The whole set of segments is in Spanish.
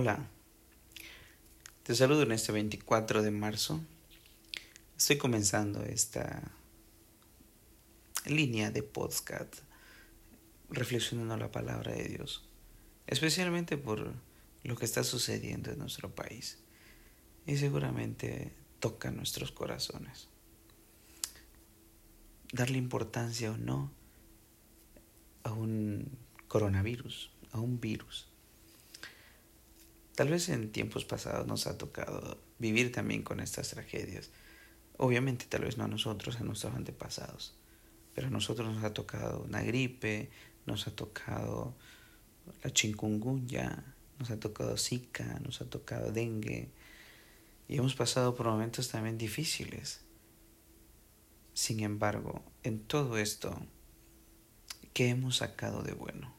Hola, te saludo en este 24 de marzo. Estoy comenzando esta línea de podcast reflexionando la palabra de Dios, especialmente por lo que está sucediendo en nuestro país y seguramente toca nuestros corazones. Darle importancia o no a un coronavirus, a un virus Tal vez en tiempos pasados nos ha tocado vivir también con estas tragedias. Obviamente tal vez no a nosotros, a nuestros antepasados, pero a nosotros nos ha tocado una gripe, nos ha tocado la chikungunya, nos ha tocado zika, nos ha tocado dengue y hemos pasado por momentos también difíciles. Sin embargo, en todo esto, ¿qué hemos sacado de bueno?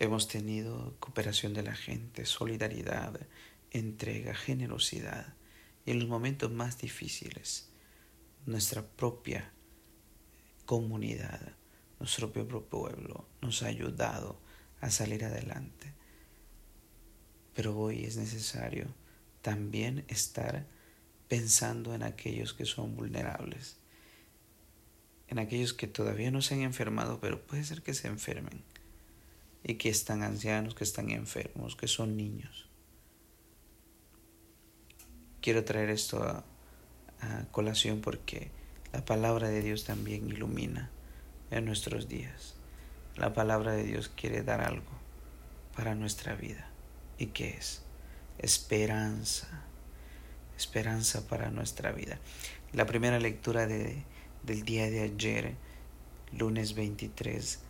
Hemos tenido cooperación de la gente, solidaridad, entrega, generosidad. Y en los momentos más difíciles, nuestra propia comunidad, nuestro propio pueblo nos ha ayudado a salir adelante. Pero hoy es necesario también estar pensando en aquellos que son vulnerables, en aquellos que todavía no se han enfermado, pero puede ser que se enfermen y que están ancianos, que están enfermos, que son niños. Quiero traer esto a, colación porque la palabra de Dios también ilumina en nuestros días. La palabra de Dios quiere dar algo para nuestra vida. ¿Y qué es? Esperanza. Esperanza para nuestra vida. La primera lectura de, del día de ayer, lunes 23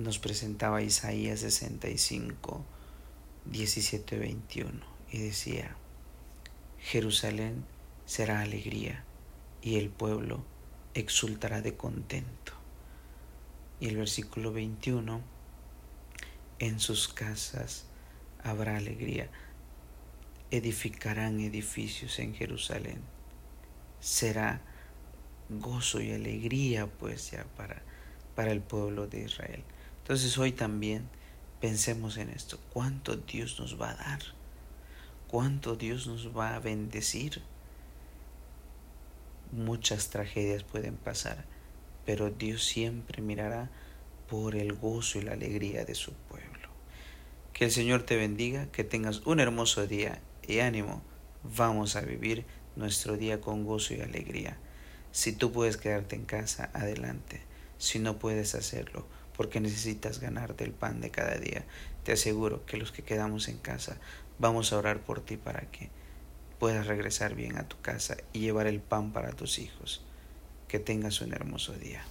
nos presentaba Isaías 65, 17, 21 y decía, Jerusalén será alegría y el pueblo exultará de contento. Y el versículo 21, en sus casas habrá alegría, edificarán edificios en Jerusalén. Será gozo y alegría pues ya para, para el pueblo de Israel. Entonces hoy también pensemos en esto. ¿Cuánto Dios nos va a dar? ¿Cuánto Dios nos va a bendecir? Muchas tragedias pueden pasar, pero Dios siempre mirará por el gozo y la alegría de su pueblo. Que el Señor te bendiga, que tengas un hermoso día y ánimo. Vamos a vivir nuestro día con gozo y alegría. Si tú puedes quedarte en casa, adelante. Si no puedes hacerlo, porque necesitas ganarte el pan de cada día. Te aseguro que los que quedamos en casa vamos a orar por ti para que puedas regresar bien a tu casa y llevar el pan para tus hijos. Que tengas un hermoso día.